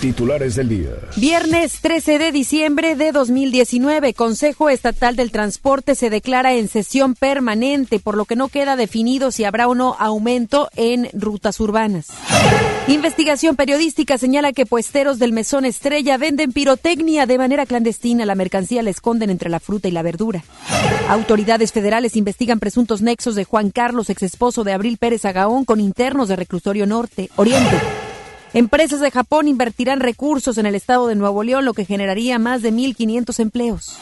Titulares del día. Viernes 13 de diciembre de 2019, Consejo Estatal del Transporte se declara en sesión permanente, por lo que no queda definido si habrá o no aumento en rutas urbanas. Investigación periodística señala que puesteros del mesón Estrella venden pirotecnia de manera clandestina. La mercancía la esconden entre la fruta y la verdura. Autoridades federales investigan presuntos nexos de Juan Carlos, ex esposo de Abril Pérez Agaón, con internos de reclusorio norte, oriente. Empresas de Japón invertirán recursos en el estado de Nuevo León, lo que generaría más de 1.500 empleos.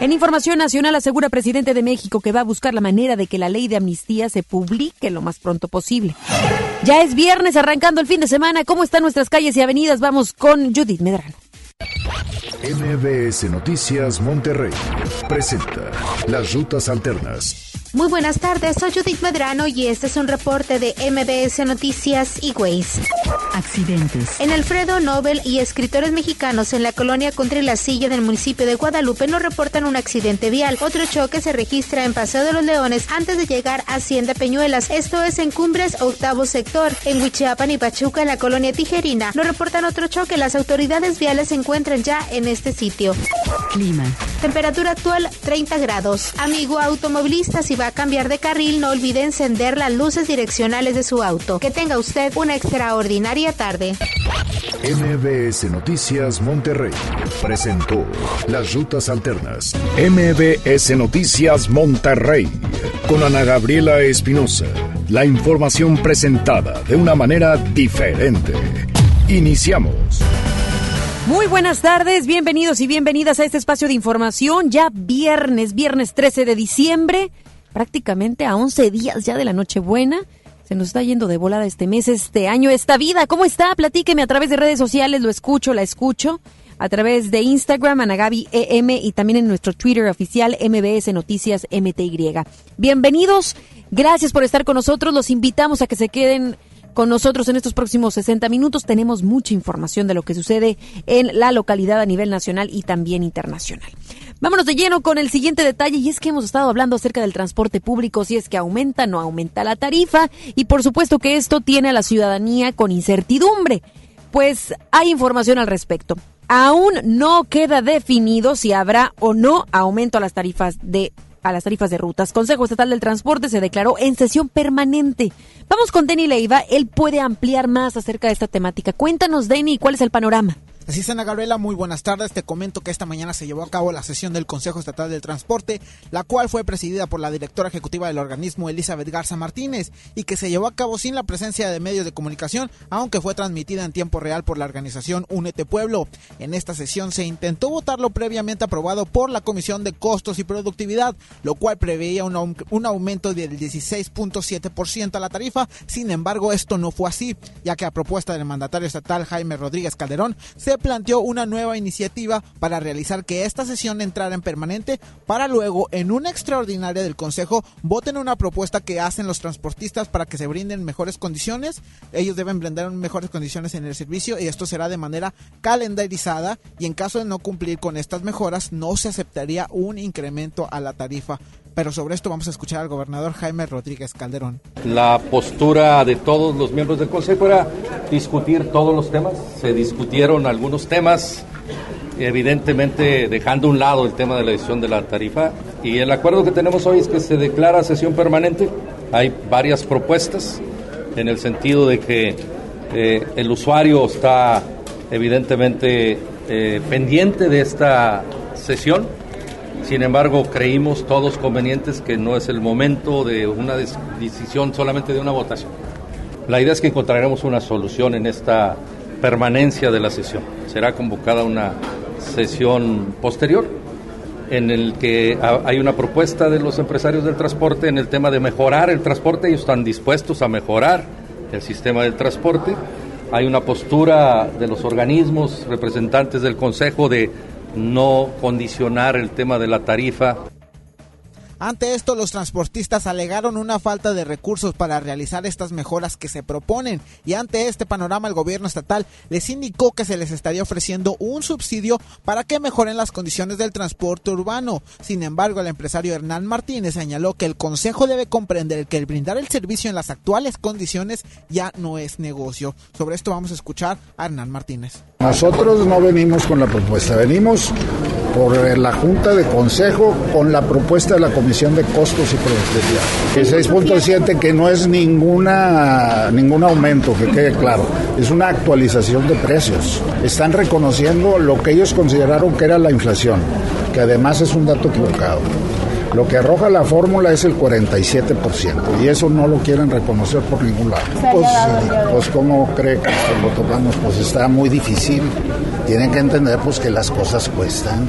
En información nacional asegura presidente de México que va a buscar la manera de que la ley de amnistía se publique lo más pronto posible. Ya es viernes, arrancando el fin de semana. ¿Cómo están nuestras calles y avenidas? Vamos con Judith Medrano. MBS Noticias Monterrey presenta Las Rutas Alternas. Muy buenas tardes, soy Judith Medrano y este es un reporte de MBS Noticias y Ways. Accidentes. En Alfredo Nobel y escritores mexicanos en la colonia Silla del municipio de Guadalupe nos reportan un accidente vial. Otro choque se registra en Paseo de los Leones antes de llegar a Hacienda Peñuelas. Esto es en Cumbres, octavo sector. En Huichiapan y Pachuca, en la colonia Tijerina, nos reportan otro choque. Las autoridades viales se encuentran ya en este sitio. Clima. Temperatura actual 30 grados. Amigo automovilista, si va a cambiar de carril, no olvide encender las luces direccionales de su auto. Que tenga usted una extraordinaria tarde. MBS Noticias Monterrey presentó Las Rutas Alternas. MBS Noticias Monterrey con Ana Gabriela Espinosa. La información presentada de una manera diferente. Iniciamos. Muy buenas tardes, bienvenidos y bienvenidas a este espacio de información. Ya viernes, viernes 13 de diciembre, prácticamente a 11 días ya de la Nochebuena. Se nos está yendo de volada este mes, este año, esta vida. ¿Cómo está? Platíqueme a través de redes sociales, lo escucho, la escucho. A través de Instagram, Anagabi EM y también en nuestro Twitter oficial, MBS Noticias MTY. Bienvenidos, gracias por estar con nosotros. Los invitamos a que se queden con nosotros en estos próximos 60 minutos. Tenemos mucha información de lo que sucede en la localidad a nivel nacional y también internacional. Vámonos de lleno con el siguiente detalle y es que hemos estado hablando acerca del transporte público, si es que aumenta o no aumenta la tarifa y por supuesto que esto tiene a la ciudadanía con incertidumbre. Pues hay información al respecto. Aún no queda definido si habrá o no aumento a las tarifas de a las tarifas de rutas. Consejo Estatal del Transporte se declaró en sesión permanente. Vamos con Denny Leiva, él puede ampliar más acerca de esta temática. Cuéntanos, Denny, ¿cuál es el panorama? Así es, Gabriela, muy buenas tardes. Te comento que esta mañana se llevó a cabo la sesión del Consejo Estatal del Transporte, la cual fue presidida por la directora ejecutiva del organismo, Elizabeth Garza Martínez, y que se llevó a cabo sin la presencia de medios de comunicación, aunque fue transmitida en tiempo real por la organización Únete Pueblo. En esta sesión se intentó votar lo previamente aprobado por la Comisión de Costos y Productividad, lo cual preveía un, un aumento del 16.7% a la tarifa. Sin embargo, esto no fue así, ya que a propuesta del mandatario estatal Jaime Rodríguez Calderón, se planteó una nueva iniciativa para realizar que esta sesión entrara en permanente para luego en una extraordinaria del Consejo voten una propuesta que hacen los transportistas para que se brinden mejores condiciones. Ellos deben brindar mejores condiciones en el servicio y esto será de manera calendarizada y en caso de no cumplir con estas mejoras no se aceptaría un incremento a la tarifa. Pero sobre esto vamos a escuchar al gobernador Jaime Rodríguez Calderón. La postura de todos los miembros del Consejo era discutir todos los temas. Se discutieron algunos temas, evidentemente dejando a un lado el tema de la decisión de la tarifa. Y el acuerdo que tenemos hoy es que se declara sesión permanente. Hay varias propuestas en el sentido de que eh, el usuario está evidentemente eh, pendiente de esta sesión sin embargo, creímos todos convenientes que no es el momento de una decisión solamente de una votación. La idea es que encontraremos una solución en esta permanencia de la sesión. Será convocada una sesión posterior en el que hay una propuesta de los empresarios del transporte en el tema de mejorar el transporte. Ellos están dispuestos a mejorar el sistema del transporte. Hay una postura de los organismos representantes del Consejo de no condicionar el tema de la tarifa. Ante esto, los transportistas alegaron una falta de recursos para realizar estas mejoras que se proponen y ante este panorama el gobierno estatal les indicó que se les estaría ofreciendo un subsidio para que mejoren las condiciones del transporte urbano. Sin embargo, el empresario Hernán Martínez señaló que el Consejo debe comprender que el brindar el servicio en las actuales condiciones ya no es negocio. Sobre esto vamos a escuchar a Hernán Martínez. Nosotros no venimos con la propuesta, venimos por la Junta de Consejo con la propuesta de la Comisión de Costos y Productividad. El 6.7 que no es ninguna ningún aumento, que quede claro, es una actualización de precios. Están reconociendo lo que ellos consideraron que era la inflación, que además es un dato equivocado. Lo que arroja la fórmula es el 47% y eso no lo quieren reconocer por ningún lado. Pues, pues ¿cómo cree que lo tocamos? Pues está muy difícil. Tienen que entender pues que las cosas cuestan.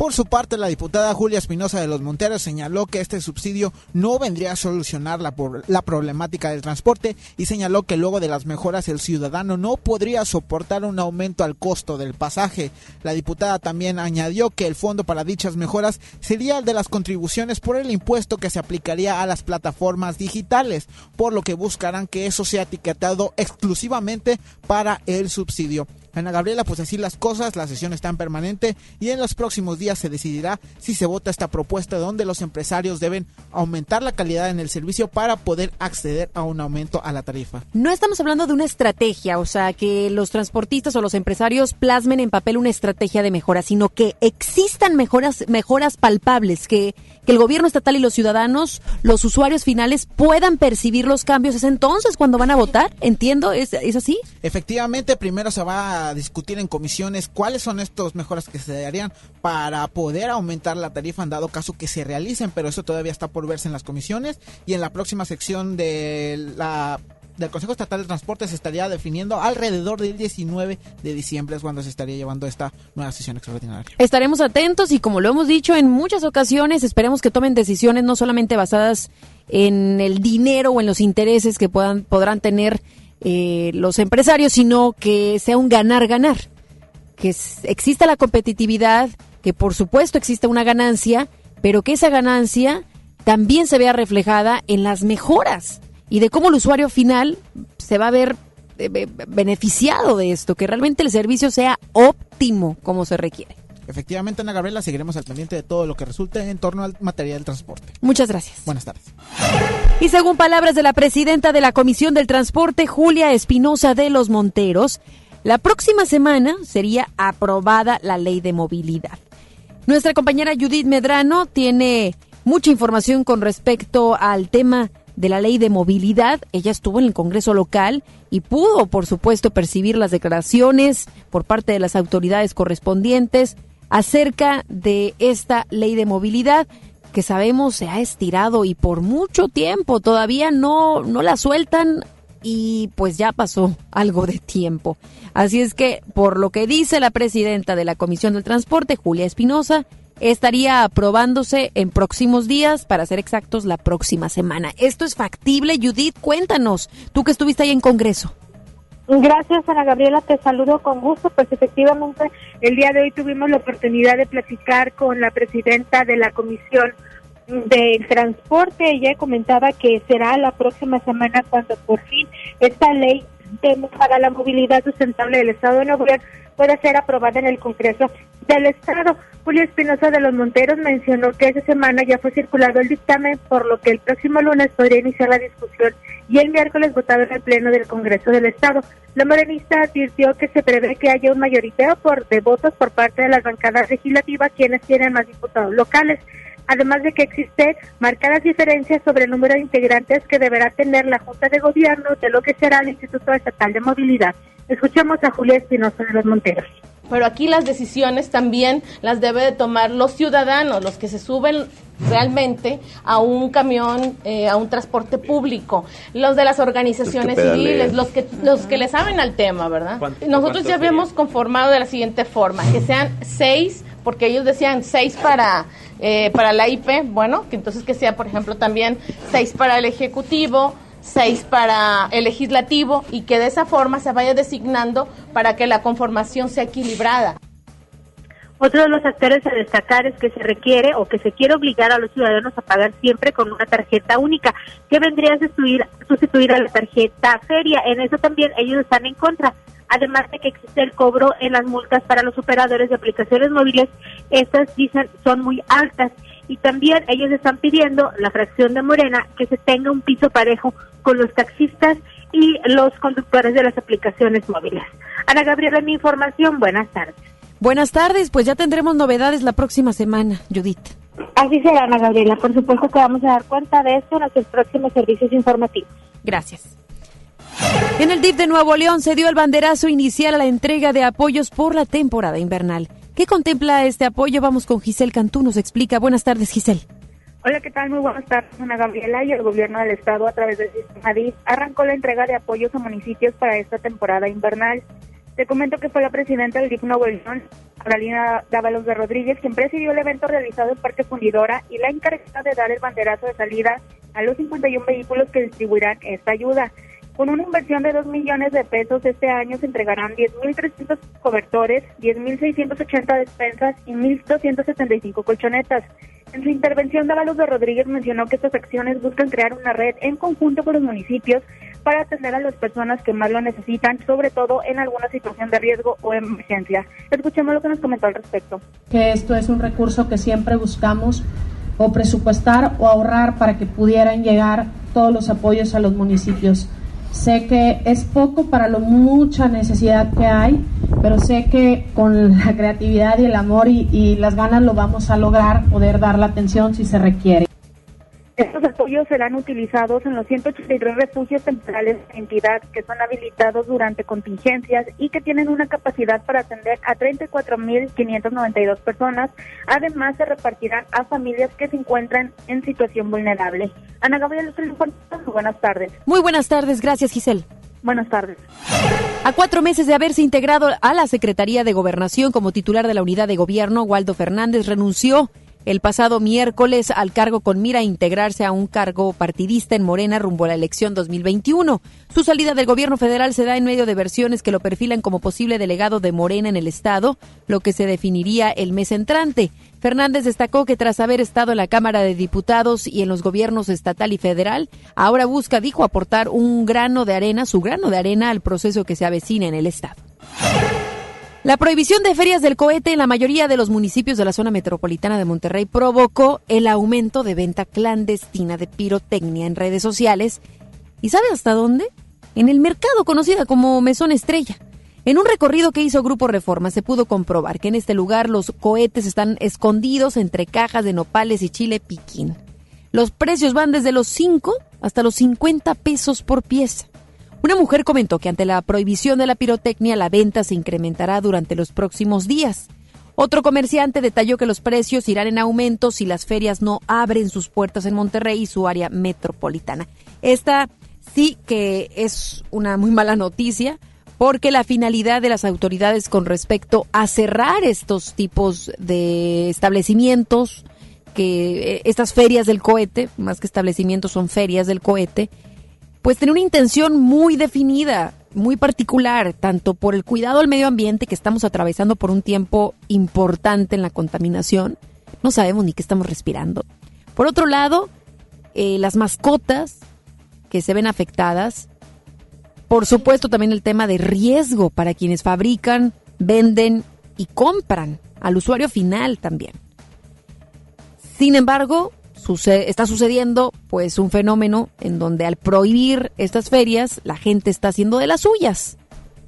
Por su parte, la diputada Julia Espinosa de los Monteros señaló que este subsidio no vendría a solucionar la, la, problemática del transporte y señaló que luego de las mejoras el ciudadano no podría soportar un aumento al costo del pasaje. La diputada también añadió que el fondo para dichas mejoras sería el de las contribuciones por el impuesto que se aplicaría a las plataformas digitales, por lo que buscarán que eso sea etiquetado exclusivamente para el subsidio. Ana Gabriela, pues así las cosas, la sesión está en permanente y en los próximos días se decidirá si se vota esta propuesta donde los empresarios deben aumentar la calidad en el servicio para poder acceder a un aumento a la tarifa. No estamos hablando de una estrategia, o sea, que los transportistas o los empresarios plasmen en papel una estrategia de mejora, sino que existan mejoras, mejoras palpables, que, el gobierno estatal y los ciudadanos, los usuarios finales puedan percibir los cambios. Es entonces cuando van a votar, entiendo, ¿es, es así? Efectivamente, primero se va a discutir en comisiones cuáles son estos mejoras que se darían para poder aumentar la tarifa en dado caso que se realicen, pero eso todavía está por verse en las comisiones y en la próxima sección de la del Consejo Estatal de Transporte se estaría definiendo alrededor del 19 de diciembre es cuando se estaría llevando esta nueva sesión extraordinaria. Estaremos atentos y como lo hemos dicho en muchas ocasiones, esperemos que tomen decisiones no solamente basadas en el dinero o en los intereses que puedan podrán tener eh, los empresarios, sino que sea un ganar-ganar, que exista la competitividad, que por supuesto exista una ganancia, pero que esa ganancia también se vea reflejada en las mejoras y de cómo el usuario final se va a ver eh, beneficiado de esto, que realmente el servicio sea óptimo como se requiere. Efectivamente, Ana Gabriela, seguiremos al pendiente de todo lo que resulte en torno al material del transporte. Muchas gracias. Buenas tardes. Y según palabras de la presidenta de la Comisión del Transporte, Julia Espinosa de los Monteros, la próxima semana sería aprobada la ley de movilidad. Nuestra compañera Judith Medrano tiene mucha información con respecto al tema de la ley de movilidad. Ella estuvo en el Congreso local y pudo, por supuesto, percibir las declaraciones por parte de las autoridades correspondientes acerca de esta ley de movilidad que sabemos se ha estirado y por mucho tiempo todavía no, no la sueltan y pues ya pasó algo de tiempo. Así es que, por lo que dice la presidenta de la Comisión del Transporte, Julia Espinosa, estaría aprobándose en próximos días, para ser exactos, la próxima semana. ¿Esto es factible, Judith? Cuéntanos, tú que estuviste ahí en Congreso. Gracias, Ana Gabriela, te saludo con gusto. Pues efectivamente, el día de hoy tuvimos la oportunidad de platicar con la presidenta de la Comisión del Transporte. Ella comentaba que será la próxima semana cuando por fin esta ley para la movilidad sustentable del Estado de Nuevo León pueda ser aprobada en el Congreso del Estado. Julio Espinosa de los Monteros mencionó que esa semana ya fue circulado el dictamen, por lo que el próximo lunes podría iniciar la discusión y el miércoles votado en el Pleno del Congreso del Estado. La morenista advirtió que se prevé que haya un mayoriteo por, de votos por parte de las bancadas legislativas, quienes tienen más diputados locales además de que existen marcadas diferencias sobre el número de integrantes que deberá tener la Junta de Gobierno de lo que será el Instituto Estatal de Movilidad. Escuchemos a Julia Espinosa de los Monteros pero aquí las decisiones también las debe de tomar los ciudadanos, los que se suben realmente a un camión, eh, a un transporte público, los de las organizaciones civiles, los que los que le saben al tema, ¿verdad? Nosotros ya habíamos conformado de la siguiente forma, que sean seis, porque ellos decían seis para eh, para la IP, bueno, que entonces que sea, por ejemplo, también seis para el ejecutivo seis para el legislativo y que de esa forma se vaya designando para que la conformación sea equilibrada. Otro de los factores a destacar es que se requiere o que se quiere obligar a los ciudadanos a pagar siempre con una tarjeta única, que vendría a sustituir, sustituir a la tarjeta feria. En eso también ellos están en contra. Además de que existe el cobro en las multas para los operadores de aplicaciones móviles, estas dicen son muy altas. Y también ellos están pidiendo, la fracción de Morena, que se tenga un piso parejo con los taxistas y los conductores de las aplicaciones móviles. Ana Gabriela, mi información. Buenas tardes. Buenas tardes, pues ya tendremos novedades la próxima semana, Judith. Así será, Ana Gabriela. Por supuesto que vamos a dar cuenta de esto en nuestros próximos servicios informativos. Gracias. En el DIF de Nuevo León se dio el banderazo inicial a la entrega de apoyos por la temporada invernal. ¿Qué contempla este apoyo? Vamos con Giselle Cantú, nos explica. Buenas tardes, Giselle. Hola, ¿qué tal? Muy buenas tardes, Ana Gabriela. Y el gobierno del estado, a través del sistema DIF, arrancó la entrega de apoyos a municipios para esta temporada invernal. Te comento que fue la presidenta del DIF Nuevo León, Carolina Dávalos de Rodríguez, quien presidió el evento realizado en Parque Fundidora y la encargada de dar el banderazo de salida a los 51 vehículos que distribuirán esta ayuda. Con una inversión de 2 millones de pesos, este año se entregarán 10.300 cobertores, 10.680 despensas y 1.275 colchonetas. En su intervención, Dávalos de Rodríguez mencionó que estas acciones buscan crear una red en conjunto con los municipios para atender a las personas que más lo necesitan, sobre todo en alguna situación de riesgo o emergencia. Escuchemos lo que nos comentó al respecto. Que esto es un recurso que siempre buscamos o presupuestar o ahorrar para que pudieran llegar todos los apoyos a los municipios. Sé que es poco para lo mucha necesidad que hay, pero sé que con la creatividad y el amor y, y las ganas lo vamos a lograr poder dar la atención si se requiere. Estos apoyos serán utilizados en los 183 refugios temporales de entidad que son habilitados durante contingencias y que tienen una capacidad para atender a 34.592 personas. Además, se repartirán a familias que se encuentran en situación vulnerable. Ana Gabriela, buenas tardes. Muy buenas tardes, gracias Giselle. Buenas tardes. A cuatro meses de haberse integrado a la Secretaría de Gobernación como titular de la unidad de gobierno, Waldo Fernández renunció el pasado miércoles al cargo con mira a integrarse a un cargo partidista en Morena rumbo a la elección 2021. Su salida del gobierno federal se da en medio de versiones que lo perfilan como posible delegado de Morena en el Estado, lo que se definiría el mes entrante. Fernández destacó que tras haber estado en la Cámara de Diputados y en los gobiernos estatal y federal, ahora busca, dijo, aportar un grano de arena, su grano de arena al proceso que se avecina en el Estado. La prohibición de ferias del cohete en la mayoría de los municipios de la zona metropolitana de Monterrey provocó el aumento de venta clandestina de pirotecnia en redes sociales. ¿Y sabe hasta dónde? En el mercado conocida como Mesón Estrella. En un recorrido que hizo Grupo Reforma se pudo comprobar que en este lugar los cohetes están escondidos entre cajas de nopales y chile piquín. Los precios van desde los 5 hasta los 50 pesos por pieza. Una mujer comentó que ante la prohibición de la pirotecnia la venta se incrementará durante los próximos días. Otro comerciante detalló que los precios irán en aumento si las ferias no abren sus puertas en Monterrey y su área metropolitana. Esta sí que es una muy mala noticia porque la finalidad de las autoridades con respecto a cerrar estos tipos de establecimientos, que eh, estas ferias del cohete, más que establecimientos son ferias del cohete, pues tiene una intención muy definida, muy particular, tanto por el cuidado al medio ambiente que estamos atravesando por un tiempo importante en la contaminación, no sabemos ni qué estamos respirando. Por otro lado, eh, las mascotas que se ven afectadas, por supuesto también el tema de riesgo para quienes fabrican, venden y compran al usuario final también. Sin embargo, está sucediendo pues un fenómeno en donde al prohibir estas ferias la gente está haciendo de las suyas.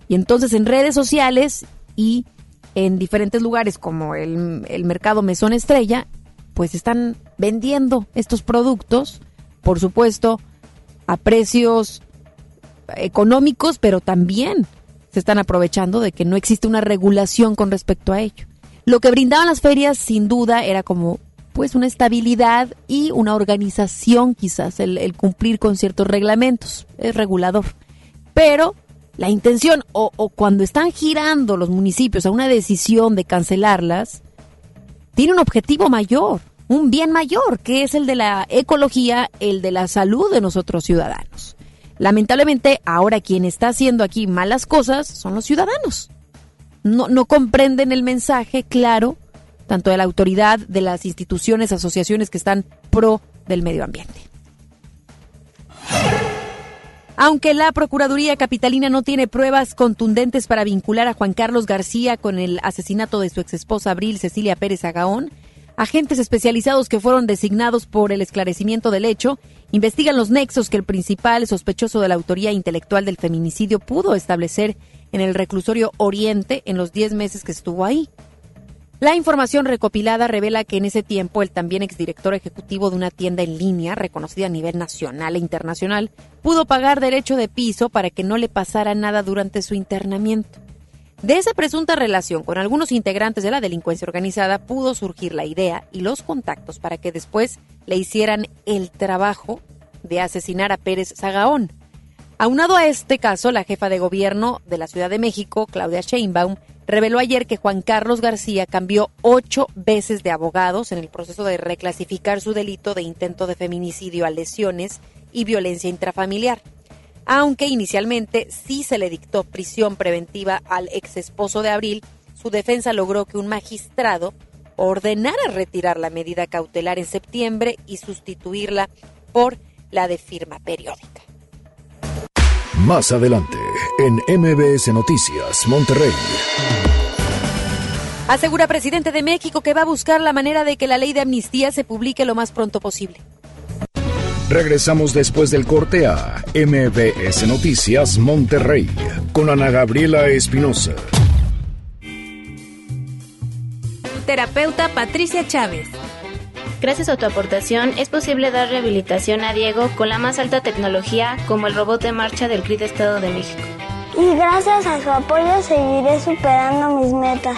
Y entonces en redes sociales y en diferentes lugares como el, el mercado Mesón Estrella, pues están vendiendo estos productos, por supuesto, a precios económicos, pero también se están aprovechando de que no existe una regulación con respecto a ello. Lo que brindaban las ferias, sin duda, era como pues una estabilidad y una organización quizás, el, cumplir con ciertos reglamentos, es regulador. Pero la intención o, o, cuando están girando los municipios a una decisión de cancelarlas, tiene un objetivo mayor, un bien mayor, que es el de la ecología, el de la salud de nosotros ciudadanos. Lamentablemente, ahora quien está haciendo aquí malas cosas son los ciudadanos. No, no comprenden el mensaje claro tanto de la autoridad, de las instituciones, asociaciones que están pro del medio ambiente. Aunque la Procuraduría Capitalina no tiene pruebas contundentes para vincular a Juan Carlos García con el asesinato de su exesposa Abril Cecilia Pérez Agaón, agentes especializados que fueron designados por el esclarecimiento del hecho investigan los nexos que el principal sospechoso de la autoría intelectual del feminicidio pudo establecer en el reclusorio Oriente en los 10 meses que estuvo ahí. La información recopilada revela que en ese tiempo el también exdirector ejecutivo de una tienda en línea, reconocida a nivel nacional e internacional, pudo pagar derecho de piso para que no le pasara nada durante su internamiento. De esa presunta relación con algunos integrantes de la delincuencia organizada pudo surgir la idea y los contactos para que después le hicieran el trabajo de asesinar a Pérez Zagaón. Aunado a este caso, la jefa de gobierno de la Ciudad de México, Claudia Sheinbaum, reveló ayer que Juan Carlos García cambió ocho veces de abogados en el proceso de reclasificar su delito de intento de feminicidio a lesiones y violencia intrafamiliar. Aunque inicialmente sí se le dictó prisión preventiva al ex esposo de Abril, su defensa logró que un magistrado ordenara retirar la medida cautelar en septiembre y sustituirla por la de firma periódica. Más adelante, en MBS Noticias, Monterrey. Asegura presidente de México que va a buscar la manera de que la ley de amnistía se publique lo más pronto posible. Regresamos después del corte a MBS Noticias Monterrey con Ana Gabriela Espinosa. Terapeuta Patricia Chávez. Gracias a tu aportación es posible dar rehabilitación a Diego con la más alta tecnología como el robot de marcha del CRID Estado de México. Y gracias a su apoyo seguiré superando mis metas.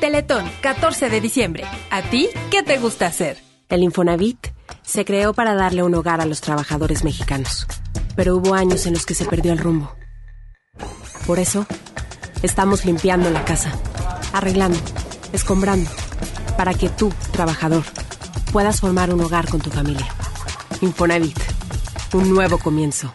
Teletón, 14 de diciembre. ¿A ti qué te gusta hacer? El Infonavit se creó para darle un hogar a los trabajadores mexicanos, pero hubo años en los que se perdió el rumbo. Por eso, estamos limpiando la casa, arreglando, escombrando, para que tú, trabajador, puedas formar un hogar con tu familia. Infonavit, un nuevo comienzo.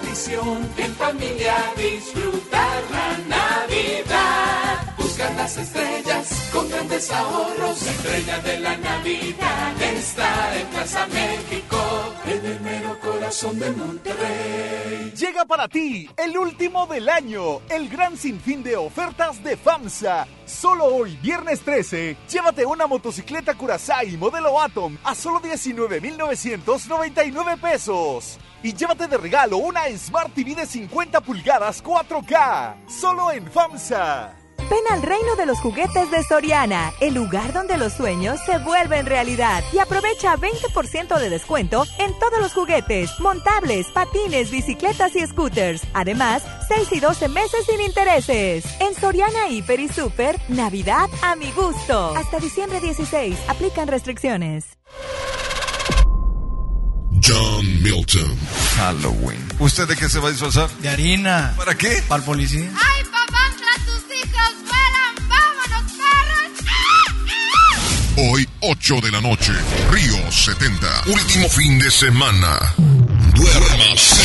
Tradición en familia disfrutar la Navidad. Buscan las estrellas grandes ahorros. La estrella de la Navidad está en Plaza México, en el mero corazón de Monterrey. Llega para ti el último del año, el gran sinfín de ofertas de FAMSA. Solo hoy, viernes 13, llévate una motocicleta Curaçao modelo Atom a solo 19,999 pesos. Y llévate de regalo una Smart TV de 50 pulgadas 4K. Solo en FAMSA. Ven al reino de los juguetes de Soriana, el lugar donde los sueños se vuelven realidad. Y aprovecha 20% de descuento en todos los juguetes, montables, patines, bicicletas y scooters. Además, 6 y 12 meses sin intereses. En Soriana Hiper y Super, Navidad a mi gusto. Hasta diciembre 16, aplican restricciones. John Milton. Halloween. ¿Usted de qué se va a disfrazar? De harina. ¿Para qué? Para el policía. ¡Ay, papá! ¡Tus hijos vuelan! ¡Vámonos, perros! Hoy, 8 de la noche, Río 70. Último fin de semana. Duérmase.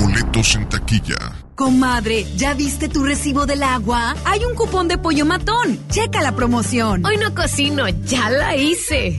Boletos en taquilla. Comadre, ¿ya viste tu recibo del agua? Hay un cupón de pollo matón. Checa la promoción. Hoy no cocino, ya la hice.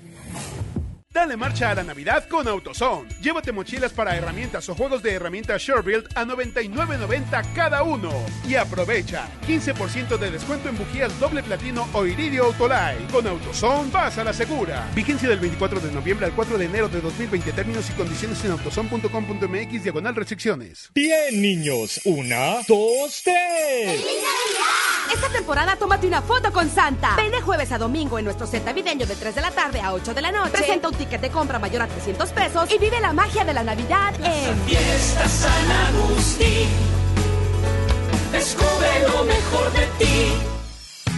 Dale marcha a la Navidad con AutoZone. Llévate mochilas para herramientas o juegos de herramientas SureBuild a 99.90 cada uno. Y aprovecha 15% de descuento en bujías doble platino o iridio Autolite. Con AutoZone vas a la segura. Vigencia del 24 de noviembre al 4 de enero de 2020. Términos y condiciones en autozone.com.mx diagonal restricciones. Bien, niños. Una, dos, tres. Esta temporada tómate una foto con Santa. Ven de jueves a domingo en nuestro set navideño de 3 de la tarde a 8 de la noche. Presenta un ticket de compra mayor a 300 pesos y vive la magia de la Navidad en Fiesta San Agustín. Descubre lo mejor de ti.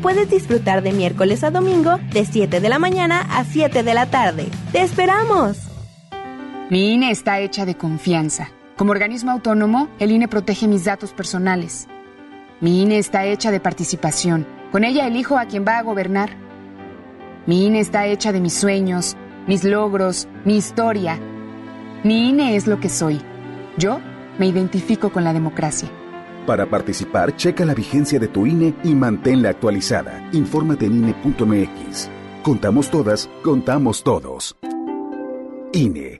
puedes disfrutar de miércoles a domingo de 7 de la mañana a 7 de la tarde. ¡Te esperamos! Mi INE está hecha de confianza. Como organismo autónomo, el INE protege mis datos personales. Mi INE está hecha de participación. Con ella elijo a quien va a gobernar. Mi INE está hecha de mis sueños, mis logros, mi historia. Mi INE es lo que soy. Yo me identifico con la democracia. Para participar, checa la vigencia de tu INE y manténla actualizada. Infórmate en INE.mx. Contamos todas, contamos todos. INE.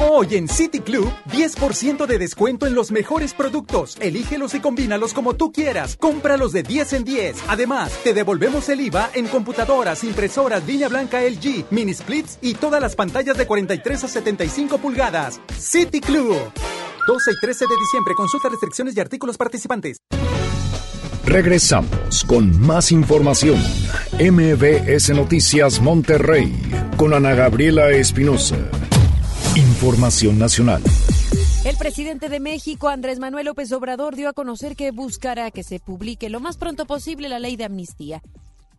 Hoy en City Club, 10% de descuento en los mejores productos. Elígelos y combínalos como tú quieras. Cómpralos de 10 en 10. Además, te devolvemos el IVA en computadoras, impresoras, línea blanca LG, mini splits y todas las pantallas de 43 a 75 pulgadas. City Club. 12 y 13 de diciembre. Consulta restricciones y artículos participantes. Regresamos con más información. MBS Noticias Monterrey con Ana Gabriela Espinosa. Información nacional. El presidente de México, Andrés Manuel López Obrador, dio a conocer que buscará que se publique lo más pronto posible la ley de amnistía.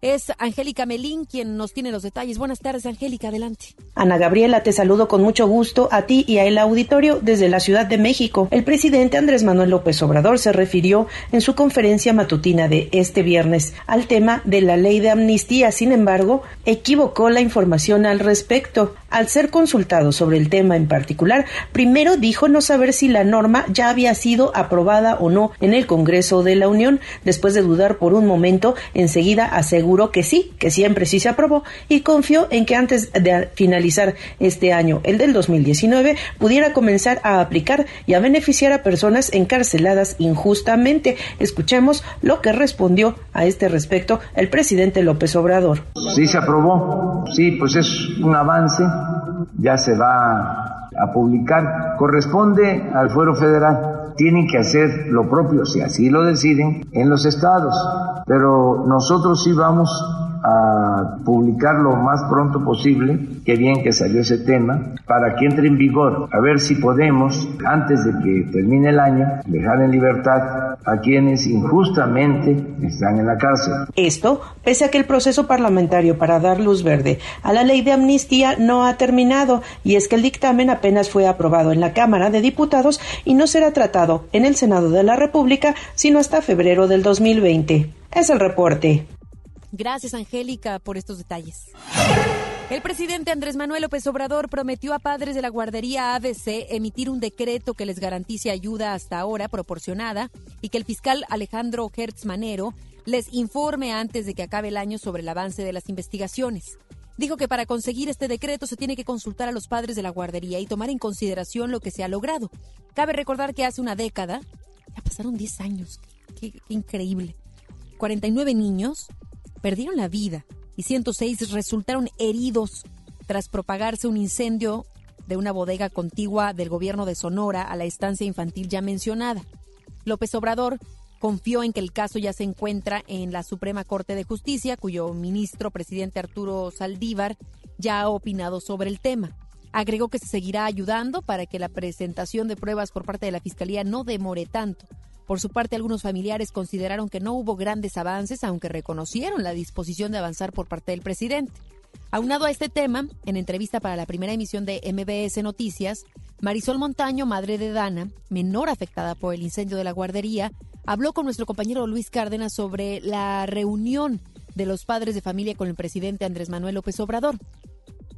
Es Angélica Melín quien nos tiene los detalles. Buenas tardes, Angélica, adelante. Ana Gabriela, te saludo con mucho gusto a ti y a el auditorio desde la Ciudad de México. El presidente Andrés Manuel López Obrador se refirió en su conferencia matutina de este viernes al tema de la ley de amnistía. Sin embargo, equivocó la información al respecto. Al ser consultado sobre el tema en particular, primero dijo no saber si la norma ya había sido aprobada o no en el Congreso de la Unión. Después de dudar por un momento, enseguida aseguró que sí, que siempre sí se aprobó y confió en que antes de finalizar este año, el del 2019, pudiera comenzar a aplicar y a beneficiar a personas encarceladas injustamente. Escuchemos lo que respondió a este respecto el presidente López Obrador. Sí se aprobó, sí, pues es un avance ya se va a publicar. Corresponde al fuero federal. Tienen que hacer lo propio, si así lo deciden, en los estados. Pero nosotros sí vamos a publicar lo más pronto posible, qué bien que salió ese tema, para que entre en vigor, a ver si podemos, antes de que termine el año, dejar en libertad a quienes injustamente están en la cárcel. Esto, pese a que el proceso parlamentario para dar luz verde a la ley de amnistía no ha terminado, y es que el dictamen apenas fue aprobado en la Cámara de Diputados y no será tratado en el Senado de la República sino hasta febrero del 2020. Es el reporte. Gracias, Angélica, por estos detalles. El presidente Andrés Manuel López Obrador prometió a padres de la guardería ABC emitir un decreto que les garantice ayuda hasta ahora proporcionada y que el fiscal Alejandro Hertz Manero les informe antes de que acabe el año sobre el avance de las investigaciones. Dijo que para conseguir este decreto se tiene que consultar a los padres de la guardería y tomar en consideración lo que se ha logrado. Cabe recordar que hace una década, ya pasaron 10 años, qué, qué increíble, 49 niños perdieron la vida y 106 resultaron heridos tras propagarse un incendio de una bodega contigua del gobierno de Sonora a la estancia infantil ya mencionada. López Obrador confió en que el caso ya se encuentra en la Suprema Corte de Justicia, cuyo ministro presidente Arturo Saldívar ya ha opinado sobre el tema. Agregó que se seguirá ayudando para que la presentación de pruebas por parte de la Fiscalía no demore tanto. Por su parte, algunos familiares consideraron que no hubo grandes avances, aunque reconocieron la disposición de avanzar por parte del presidente. Aunado a este tema, en entrevista para la primera emisión de MBS Noticias, Marisol Montaño, madre de Dana, menor afectada por el incendio de la guardería, habló con nuestro compañero Luis Cárdenas sobre la reunión de los padres de familia con el presidente Andrés Manuel López Obrador.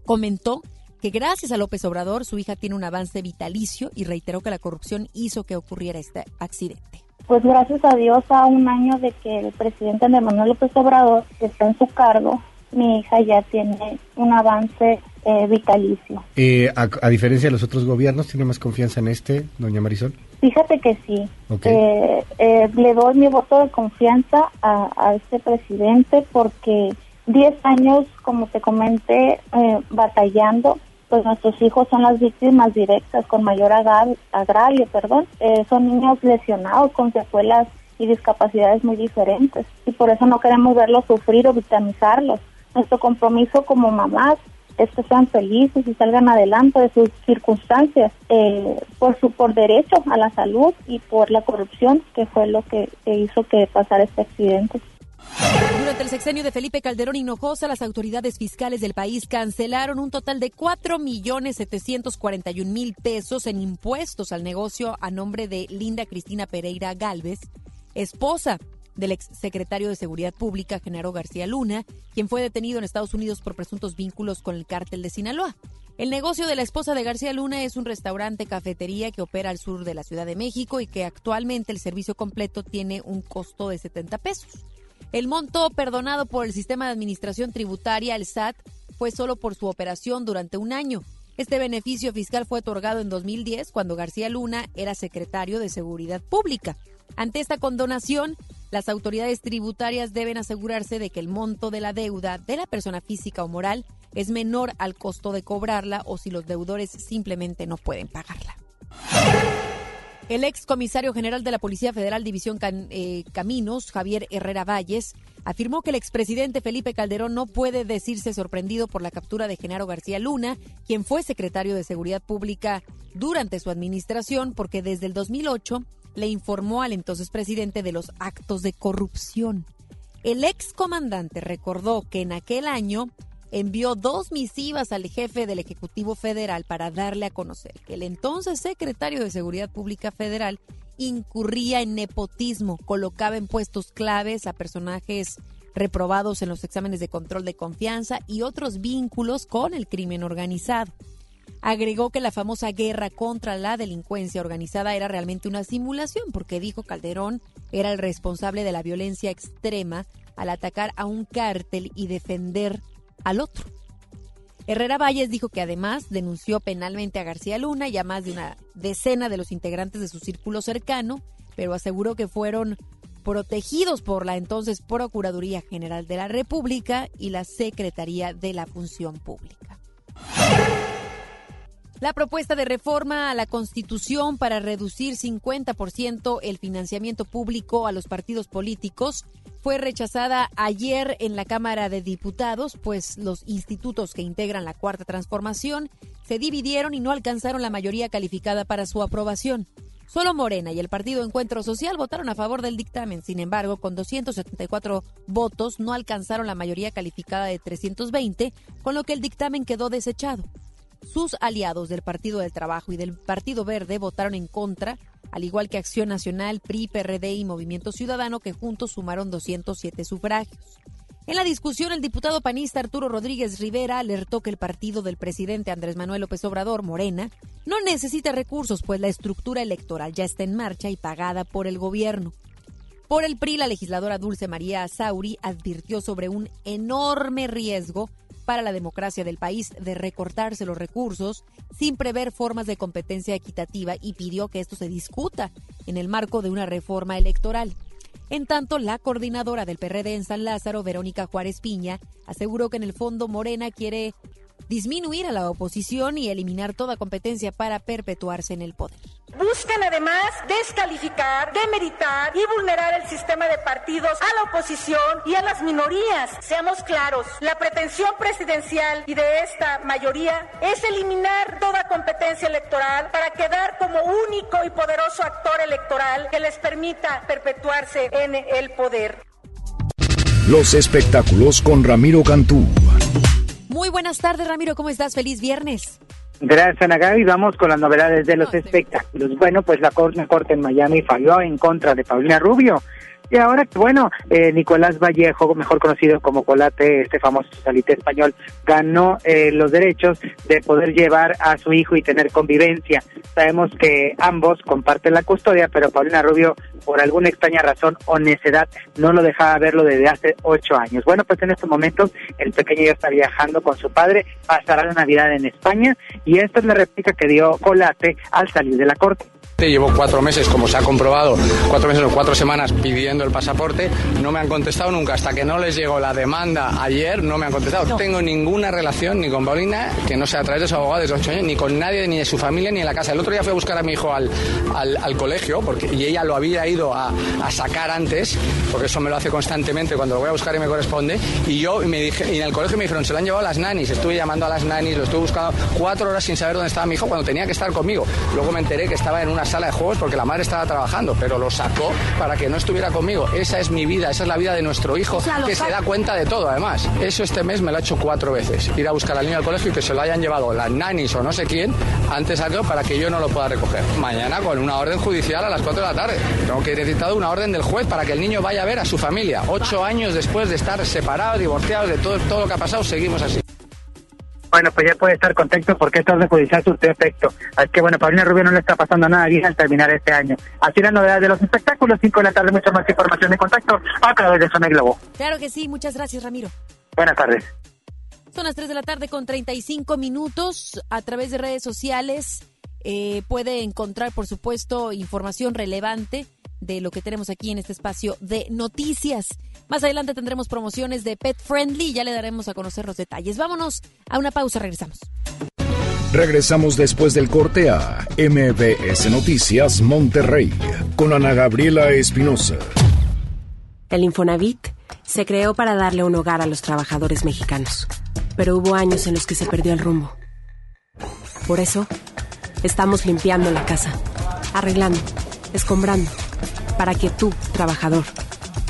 Comentó que gracias a López Obrador su hija tiene un avance vitalicio y reiteró que la corrupción hizo que ocurriera este accidente. Pues gracias a Dios a un año de que el presidente Andrés Manuel López Obrador está en su cargo, mi hija ya tiene un avance eh, vitalicio. Eh, a, a, diferencia de los otros gobiernos, ¿tiene más confianza en este, doña Marisol? Fíjate que sí. Okay. Eh, eh, le doy mi voto de confianza a, a este presidente porque 10 años, como te comenté, eh, batallando, pues nuestros hijos son las víctimas directas con mayor agravio, perdón. son niños lesionados con secuelas y discapacidades muy diferentes y por eso no queremos verlos sufrir o victimizarlos. Nuestro compromiso como mamás es que sean felices y salgan adelante de sus circunstancias eh, por su por derecho a la salud y por la corrupción que fue lo que hizo que pasara este accidente. Durante el sexenio de Felipe Calderón Hinojosa, las autoridades fiscales del país cancelaron un total de 4.741.000 pesos en impuestos al negocio a nombre de Linda Cristina Pereira Galvez, esposa del exsecretario de Seguridad Pública, Genaro García Luna, quien fue detenido en Estados Unidos por presuntos vínculos con el cártel de Sinaloa. El negocio de la esposa de García Luna es un restaurante cafetería que opera al sur de la Ciudad de México y que actualmente el servicio completo tiene un costo de 70 pesos. El monto perdonado por el sistema de administración tributaria, el SAT, fue solo por su operación durante un año. Este beneficio fiscal fue otorgado en 2010 cuando García Luna era secretario de Seguridad Pública. Ante esta condonación, las autoridades tributarias deben asegurarse de que el monto de la deuda de la persona física o moral es menor al costo de cobrarla o si los deudores simplemente no pueden pagarla. El ex comisario general de la Policía Federal División eh, Caminos, Javier Herrera Valles, afirmó que el expresidente Felipe Calderón no puede decirse sorprendido por la captura de Genaro García Luna, quien fue secretario de Seguridad Pública durante su administración, porque desde el 2008 le informó al entonces presidente de los actos de corrupción. El ex comandante recordó que en aquel año envió dos misivas al jefe del Ejecutivo Federal para darle a conocer que el entonces secretario de Seguridad Pública Federal incurría en nepotismo, colocaba en puestos claves a personajes reprobados en los exámenes de control de confianza y otros vínculos con el crimen organizado. Agregó que la famosa guerra contra la delincuencia organizada era realmente una simulación porque dijo Calderón era el responsable de la violencia extrema al atacar a un cártel y defender al otro. Herrera Valles dijo que además denunció penalmente a García Luna y a más de una decena de los integrantes de su círculo cercano, pero aseguró que fueron protegidos por la entonces Procuraduría General de la República y la Secretaría de la Función Pública. La propuesta de reforma a la Constitución para reducir 50% el financiamiento público a los partidos políticos fue rechazada ayer en la Cámara de Diputados, pues los institutos que integran la Cuarta Transformación se dividieron y no alcanzaron la mayoría calificada para su aprobación. Solo Morena y el Partido Encuentro Social votaron a favor del dictamen. Sin embargo, con 274 votos no alcanzaron la mayoría calificada de 320, con lo que el dictamen quedó desechado. Sus aliados del Partido del Trabajo y del Partido Verde votaron en contra, al igual que Acción Nacional, PRI, PRD y Movimiento Ciudadano, que juntos sumaron 207 sufragios. En la discusión, el diputado panista Arturo Rodríguez Rivera alertó que el partido del presidente Andrés Manuel López Obrador, Morena, no necesita recursos, pues la estructura electoral ya está en marcha y pagada por el gobierno. Por el PRI, la legisladora Dulce María Sauri advirtió sobre un enorme riesgo para la democracia del país de recortarse los recursos sin prever formas de competencia equitativa y pidió que esto se discuta en el marco de una reforma electoral. En tanto, la coordinadora del PRD en San Lázaro, Verónica Juárez Piña, aseguró que en el fondo Morena quiere disminuir a la oposición y eliminar toda competencia para perpetuarse en el poder. Buscan además descalificar, demeritar y vulnerar el sistema de partidos a la oposición y a las minorías. Seamos claros, la pretensión presidencial y de esta mayoría es eliminar toda competencia electoral para quedar como único y poderoso actor electoral que les permita perpetuarse en el poder. Los espectáculos con Ramiro Cantú. Muy buenas tardes, Ramiro. ¿Cómo estás? Feliz viernes. Gracias, Ana Gaby. Vamos con las novedades de los espectáculos. Bueno, pues la Corte, Corte en Miami falló en contra de Paulina Rubio. Y ahora, bueno, eh, Nicolás Vallejo, mejor conocido como Colate, este famoso socialite español, ganó eh, los derechos de poder llevar a su hijo y tener convivencia. Sabemos que ambos comparten la custodia, pero Paulina Rubio, por alguna extraña razón o necedad, no lo dejaba verlo desde hace ocho años. Bueno, pues en estos momentos el pequeño ya está viajando con su padre, pasará la Navidad en España y esta es la réplica que dio Colate al salir de la corte. Llevo cuatro meses, como se ha comprobado, cuatro meses o cuatro semanas pidiendo el pasaporte. No me han contestado nunca. Hasta que no les llegó la demanda ayer, no me han contestado. No tengo ninguna relación ni con Paulina, que no sea a través de su abogado desde ocho años, ni con nadie, ni de su familia, ni en la casa. El otro día fui a buscar a mi hijo al, al, colegio, porque, y ella lo había ido a, a, sacar antes, porque eso me lo hace constantemente cuando lo voy a buscar y me corresponde. Y yo me dije, y en el colegio me dijeron, se lo han llevado las nanis. Estuve llamando a las nanis, lo estuve buscando cuatro horas sin saber dónde estaba mi hijo cuando tenía que estar conmigo. Luego me enteré que estaba en una sala de juegos porque la madre estaba trabajando, pero lo sacó para que no estuviera conmigo. Esa es mi vida, esa es la vida de nuestro hijo, que se da cuenta de todo, además. Eso este mes me lo ha hecho cuatro veces. Ir a buscar al niño al colegio y que se lo hayan llevado las nanis o no sé quién antes algo para que yo no lo pueda recoger. Mañana con una orden judicial a las 4 de la tarde. Tengo que ir necesitado una orden del juez para que el niño vaya a ver a su familia. Ocho años después de estar separados, divorciados, de todo, todo lo que ha pasado, seguimos así. Bueno, pues ya puede estar contento porque esta orden judicial su efecto. Así que bueno, Paulina Rubio no le está pasando nada bien al terminar este año. Así la novedad de los espectáculos, 5 de la tarde, mucha más información de contacto a través de Zona Globo. Claro que sí, muchas gracias Ramiro. Buenas tardes. Son las 3 de la tarde con 35 minutos a través de redes sociales. Eh, puede encontrar, por supuesto, información relevante de lo que tenemos aquí en este espacio de noticias. Más adelante tendremos promociones de Pet Friendly y ya le daremos a conocer los detalles. Vámonos a una pausa, regresamos. Regresamos después del corte a MBS Noticias Monterrey con Ana Gabriela Espinosa. El Infonavit se creó para darle un hogar a los trabajadores mexicanos, pero hubo años en los que se perdió el rumbo. Por eso, estamos limpiando la casa, arreglando, escombrando, para que tú, trabajador,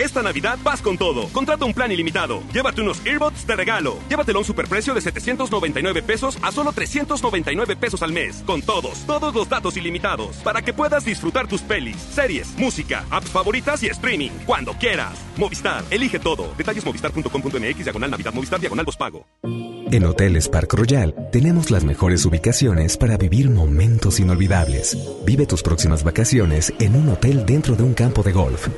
Esta Navidad vas con todo. Contrata un plan ilimitado. Llévate unos earbuds de regalo. Llévatelo a un superprecio de 799 pesos a solo 399 pesos al mes. Con todos, todos los datos ilimitados. Para que puedas disfrutar tus pelis, series, música, apps favoritas y streaming. Cuando quieras. Movistar, elige todo. Detalles movistar.com.mx, diagonal Navidad, Movistar, diagonal pago. En Hoteles Park Royal tenemos las mejores ubicaciones para vivir momentos inolvidables. Vive tus próximas vacaciones en un hotel dentro de un campo de golf.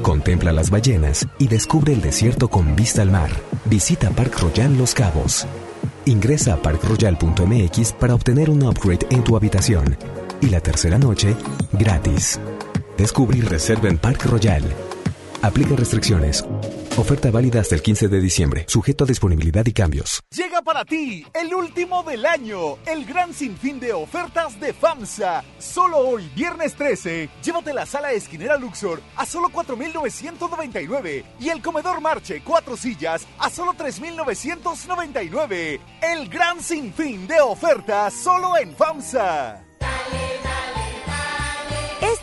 Contempla las ballenas y descubre el desierto con vista al mar. Visita Park Royal Los Cabos. Ingresa a parkroyal.mx para obtener un upgrade en tu habitación. Y la tercera noche, gratis. Descubre y reserva en Park Royal. Aplica restricciones. Oferta válida hasta el 15 de diciembre, sujeto a disponibilidad y cambios. Llega para ti el último del año, el gran sinfín de ofertas de FAMSA. Solo hoy, viernes 13, llévate la sala esquinera Luxor a solo 4.999 y el comedor Marche, cuatro sillas, a solo 3.999. El gran sinfín de ofertas solo en FAMSA.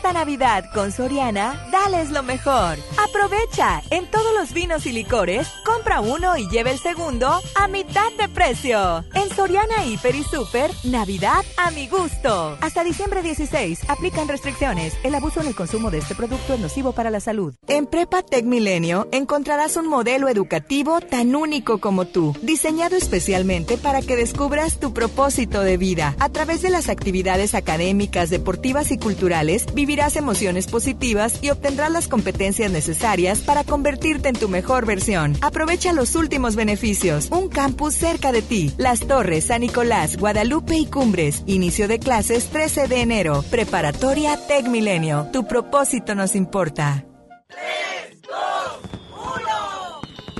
Esta Navidad con Soriana, dales lo mejor. Aprovecha en todos los vinos y licores, compra uno y lleve el segundo a mitad de precio. En Soriana Hiper y Super, Navidad a mi gusto. Hasta diciembre 16, aplican restricciones. El abuso en el consumo de este producto es nocivo para la salud. En Prepa Tech Milenio encontrarás un modelo educativo tan único como tú, diseñado especialmente para que descubras tu propósito de vida. A través de las actividades académicas, deportivas y culturales, vivirás emociones positivas y obtendrás las competencias necesarias para convertirte en tu mejor versión. Aprovecha los últimos beneficios. Un campus cerca de ti. Las Torres, San Nicolás, Guadalupe y Cumbres. Inicio de clases 13 de enero. Preparatoria Tec Milenio. Tu propósito nos importa.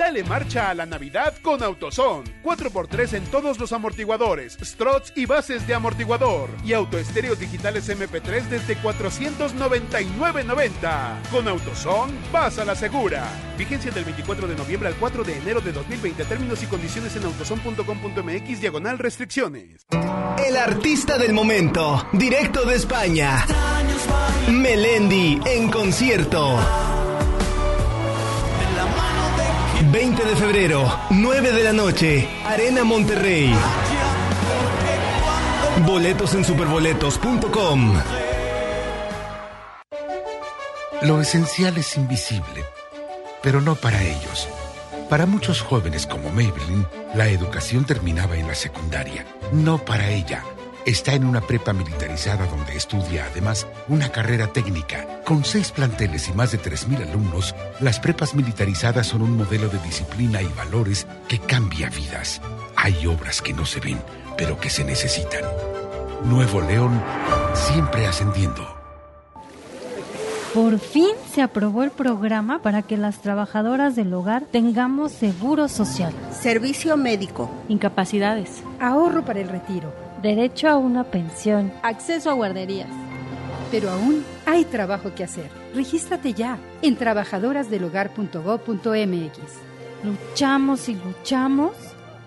Dale marcha a la Navidad con AutoZone. 4x3 en todos los amortiguadores, struts y bases de amortiguador. Y autoestéreos digitales MP3 desde 499.90. Con AutoZone, vas a la segura. Vigencia del 24 de noviembre al 4 de enero de 2020. Términos y condiciones en autozone.com.mx diagonal restricciones. El artista del momento, directo de España. Melendi en concierto. 20 de febrero, 9 de la noche, Arena Monterrey. Boletos en superboletos.com. Lo esencial es invisible, pero no para ellos. Para muchos jóvenes como Maybelline, la educación terminaba en la secundaria. No para ella. Está en una prepa militarizada donde estudia además una carrera técnica. Con seis planteles y más de 3.000 alumnos, las prepas militarizadas son un modelo de disciplina y valores que cambia vidas. Hay obras que no se ven, pero que se necesitan. Nuevo León, siempre ascendiendo. Por fin se aprobó el programa para que las trabajadoras del hogar tengamos seguro social, servicio médico, incapacidades, ahorro para el retiro, derecho a una pensión, acceso a guarderías. Pero aún hay trabajo que hacer. Regístrate ya en trabajadorasdelhogar.gov.mx. Luchamos y luchamos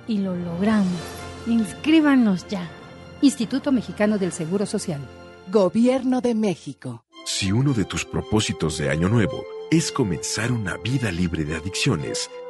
y lo logramos. Inscríbanos ya. Instituto Mexicano del Seguro Social. Gobierno de México. Si uno de tus propósitos de Año Nuevo es comenzar una vida libre de adicciones,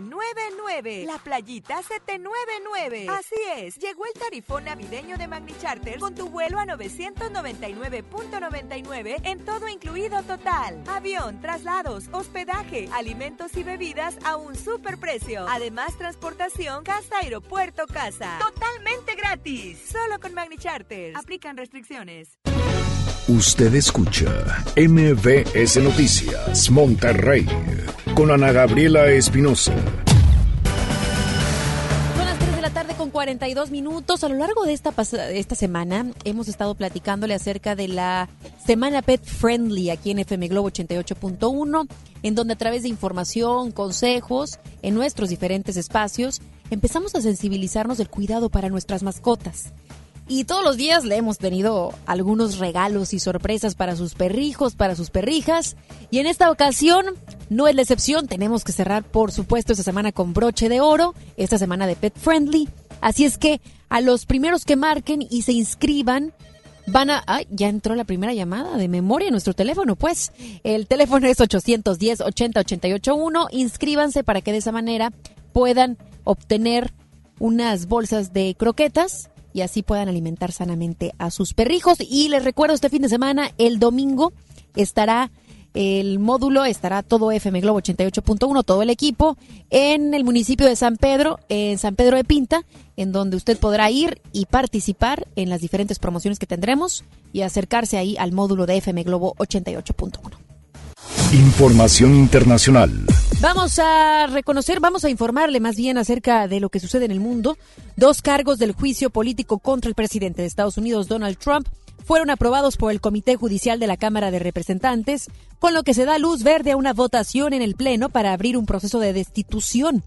999. La playita 799. Así es, llegó el tarifón navideño de Magni Charter con tu vuelo a 999.99 en todo incluido total. Avión, traslados, hospedaje, alimentos y bebidas a un super precio. Además, transportación casa aeropuerto casa. Totalmente gratis. Solo con Magni Charter. Aplican restricciones. Usted escucha MBS Noticias Monterrey con Ana Gabriela Espinosa. Son las 3 de la tarde con 42 minutos. A lo largo de esta, esta semana hemos estado platicándole acerca de la Semana Pet Friendly aquí en FM Globo 88.1, en donde a través de información, consejos, en nuestros diferentes espacios, empezamos a sensibilizarnos del cuidado para nuestras mascotas. Y todos los días le hemos tenido algunos regalos y sorpresas para sus perrijos, para sus perrijas. Y en esta ocasión no es la excepción. Tenemos que cerrar, por supuesto, esta semana con broche de oro, esta semana de Pet Friendly. Así es que a los primeros que marquen y se inscriban, van a... ¡Ay! Ya entró la primera llamada de memoria en nuestro teléfono, pues. El teléfono es 810-80-881. Inscríbanse para que de esa manera puedan obtener unas bolsas de croquetas y así puedan alimentar sanamente a sus perrijos. Y les recuerdo este fin de semana, el domingo estará el módulo, estará todo FM Globo 88.1, todo el equipo, en el municipio de San Pedro, en San Pedro de Pinta, en donde usted podrá ir y participar en las diferentes promociones que tendremos y acercarse ahí al módulo de FM Globo 88.1. Información internacional. Vamos a reconocer, vamos a informarle más bien acerca de lo que sucede en el mundo. Dos cargos del juicio político contra el presidente de Estados Unidos, Donald Trump, fueron aprobados por el Comité Judicial de la Cámara de Representantes, con lo que se da luz verde a una votación en el Pleno para abrir un proceso de destitución.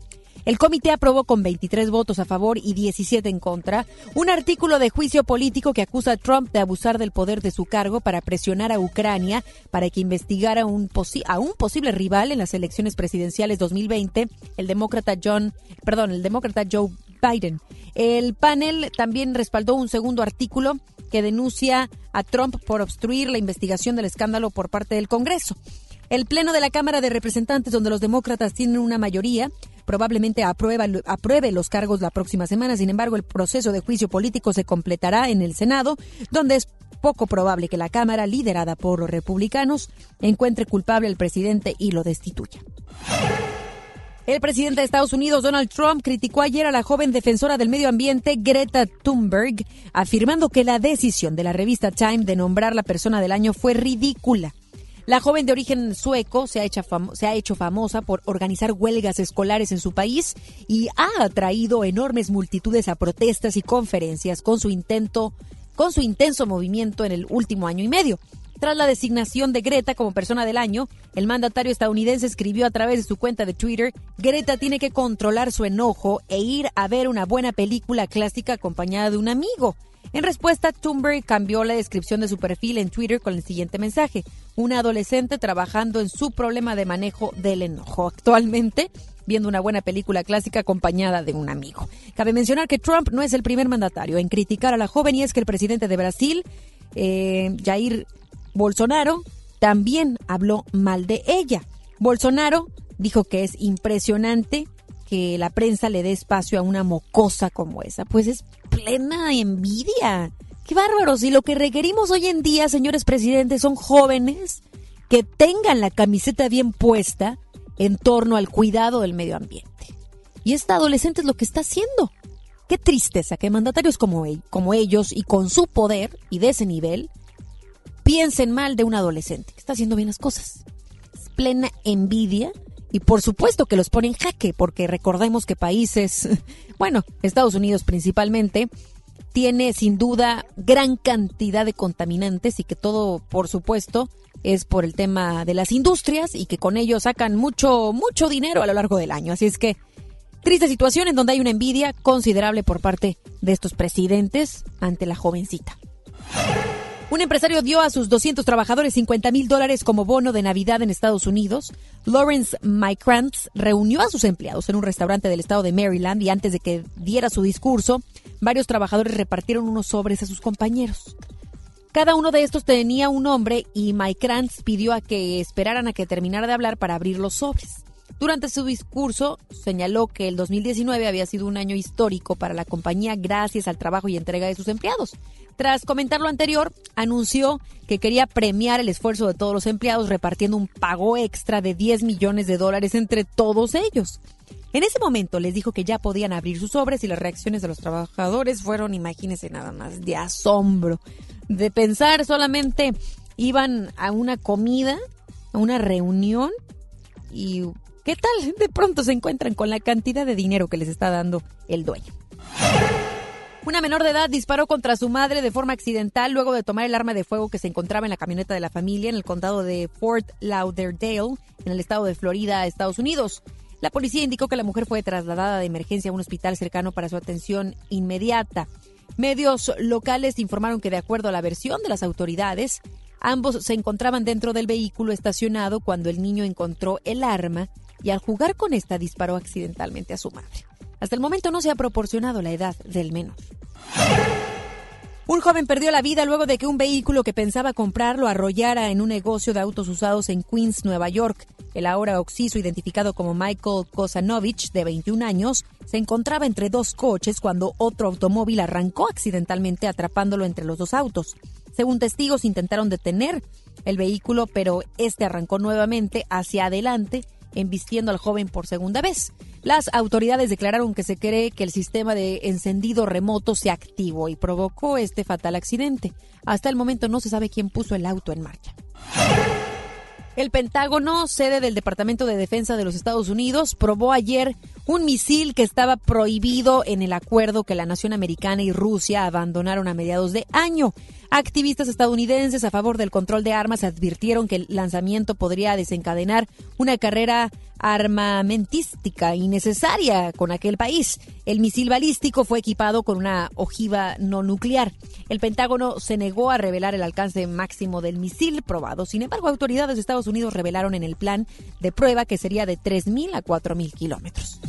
El comité aprobó con 23 votos a favor y 17 en contra un artículo de juicio político que acusa a Trump de abusar del poder de su cargo para presionar a Ucrania para que investigara un a un posible rival en las elecciones presidenciales 2020, el demócrata John, perdón, el demócrata Joe Biden. El panel también respaldó un segundo artículo que denuncia a Trump por obstruir la investigación del escándalo por parte del Congreso. El Pleno de la Cámara de Representantes, donde los demócratas tienen una mayoría, probablemente aprueba, apruebe los cargos la próxima semana. Sin embargo, el proceso de juicio político se completará en el Senado, donde es poco probable que la Cámara, liderada por los republicanos, encuentre culpable al presidente y lo destituya. El presidente de Estados Unidos, Donald Trump, criticó ayer a la joven defensora del medio ambiente, Greta Thunberg, afirmando que la decisión de la revista Time de nombrar la persona del año fue ridícula. La joven de origen sueco se ha, hecho se ha hecho famosa por organizar huelgas escolares en su país y ha atraído enormes multitudes a protestas y conferencias con su intento, con su intenso movimiento en el último año y medio. Tras la designación de Greta como persona del año, el mandatario estadounidense escribió a través de su cuenta de Twitter, Greta tiene que controlar su enojo e ir a ver una buena película clásica acompañada de un amigo. En respuesta, Thunberg cambió la descripción de su perfil en Twitter con el siguiente mensaje. Una adolescente trabajando en su problema de manejo del enojo. Actualmente, viendo una buena película clásica acompañada de un amigo. Cabe mencionar que Trump no es el primer mandatario en criticar a la joven y es que el presidente de Brasil, eh, Jair Bolsonaro, también habló mal de ella. Bolsonaro dijo que es impresionante que la prensa le dé espacio a una mocosa como esa. Pues es plena envidia. ¡Qué bárbaros! Y lo que requerimos hoy en día, señores presidentes, son jóvenes que tengan la camiseta bien puesta en torno al cuidado del medio ambiente. Y esta adolescente es lo que está haciendo. Qué tristeza que mandatarios como, como ellos y con su poder y de ese nivel piensen mal de un adolescente que está haciendo bien las cosas. Es plena envidia y por supuesto que los pone en jaque, porque recordemos que países, bueno, Estados Unidos principalmente, tiene sin duda gran cantidad de contaminantes y que todo, por supuesto, es por el tema de las industrias y que con ello sacan mucho, mucho dinero a lo largo del año. Así es que Triste situación en donde hay una envidia considerable por parte de estos presidentes ante la jovencita. Un empresario dio a sus 200 trabajadores 50 mil dólares como bono de Navidad en Estados Unidos. Lawrence Mykrantz reunió a sus empleados en un restaurante del estado de Maryland y antes de que diera su discurso, varios trabajadores repartieron unos sobres a sus compañeros. Cada uno de estos tenía un nombre y Mykrantz pidió a que esperaran a que terminara de hablar para abrir los sobres. Durante su discurso señaló que el 2019 había sido un año histórico para la compañía gracias al trabajo y entrega de sus empleados. Tras comentar lo anterior, anunció que quería premiar el esfuerzo de todos los empleados repartiendo un pago extra de 10 millones de dólares entre todos ellos. En ese momento les dijo que ya podían abrir sus sobres y las reacciones de los trabajadores fueron, imagínense nada más, de asombro. De pensar solamente iban a una comida, a una reunión y ¿Qué tal? De pronto se encuentran con la cantidad de dinero que les está dando el dueño. Una menor de edad disparó contra su madre de forma accidental luego de tomar el arma de fuego que se encontraba en la camioneta de la familia en el condado de Fort Lauderdale, en el estado de Florida, Estados Unidos. La policía indicó que la mujer fue trasladada de emergencia a un hospital cercano para su atención inmediata. Medios locales informaron que, de acuerdo a la versión de las autoridades, ambos se encontraban dentro del vehículo estacionado cuando el niño encontró el arma y al jugar con esta disparó accidentalmente a su madre. Hasta el momento no se ha proporcionado la edad del menor. Un joven perdió la vida luego de que un vehículo que pensaba comprar lo arrollara en un negocio de autos usados en Queens, Nueva York. El ahora occiso, identificado como Michael Kosanovich, de 21 años, se encontraba entre dos coches cuando otro automóvil arrancó accidentalmente atrapándolo entre los dos autos. Según testigos, intentaron detener el vehículo, pero este arrancó nuevamente hacia adelante embistiendo al joven por segunda vez. Las autoridades declararon que se cree que el sistema de encendido remoto se activó y provocó este fatal accidente. Hasta el momento no se sabe quién puso el auto en marcha. El Pentágono, sede del Departamento de Defensa de los Estados Unidos, probó ayer un misil que estaba prohibido en el acuerdo que la nación americana y Rusia abandonaron a mediados de año. Activistas estadounidenses a favor del control de armas advirtieron que el lanzamiento podría desencadenar una carrera armamentística innecesaria con aquel país. El misil balístico fue equipado con una ojiva no nuclear. El Pentágono se negó a revelar el alcance máximo del misil probado. Sin embargo, autoridades de Estados Unidos revelaron en el plan de prueba que sería de 3.000 a 4.000 kilómetros.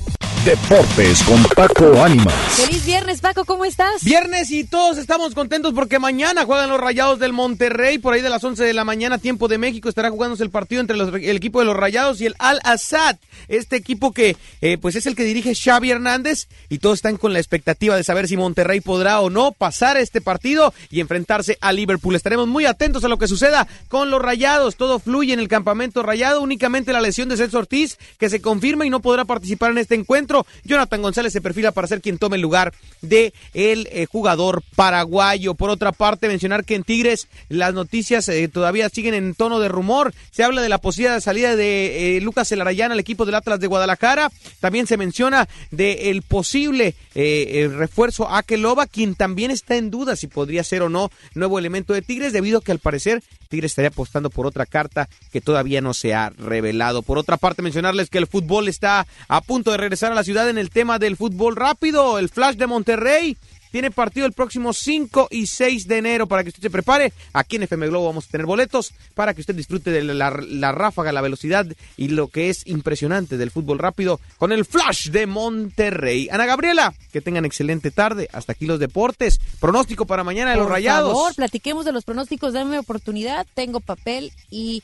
Deportes con Paco Ánimas. Feliz viernes, Paco, ¿cómo estás? Viernes y todos estamos contentos porque mañana juegan los Rayados del Monterrey. Por ahí de las 11 de la mañana, tiempo de México, estará jugándose el partido entre el equipo de los Rayados y el Al-Assad. Este equipo que eh, pues es el que dirige Xavi Hernández y todos están con la expectativa de saber si Monterrey podrá o no pasar este partido y enfrentarse a Liverpool. Estaremos muy atentos a lo que suceda con los Rayados. Todo fluye en el campamento Rayado. Únicamente la lesión de Celso Ortiz que se confirma y no podrá participar en este encuentro. Jonathan González se perfila para ser quien tome el lugar de el eh, jugador paraguayo. Por otra parte, mencionar que en Tigres las noticias eh, todavía siguen en tono de rumor. Se habla de la posibilidad de salida de eh, Lucas Elarayán al equipo del Atlas de Guadalajara. También se menciona de el posible refuerzo a Keloba, quien también está en duda si podría ser o no nuevo elemento de Tigres, debido a que al parecer Tigres estaría apostando por otra carta que todavía no se ha revelado. Por otra parte, mencionarles que el fútbol está a punto de regresar a la ciudad en el tema del fútbol rápido. El Flash de Monterrey tiene partido el próximo 5 y 6 de enero para que usted se prepare. Aquí en FM Globo vamos a tener boletos para que usted disfrute de la, ráfaga, la velocidad y lo que es impresionante del fútbol rápido con el Flash de Monterrey. Ana Gabriela, que tengan excelente tarde. Hasta aquí los deportes. Pronóstico para mañana de los Rayados. Por favor, platiquemos de los pronósticos. Dame oportunidad. Tengo papel y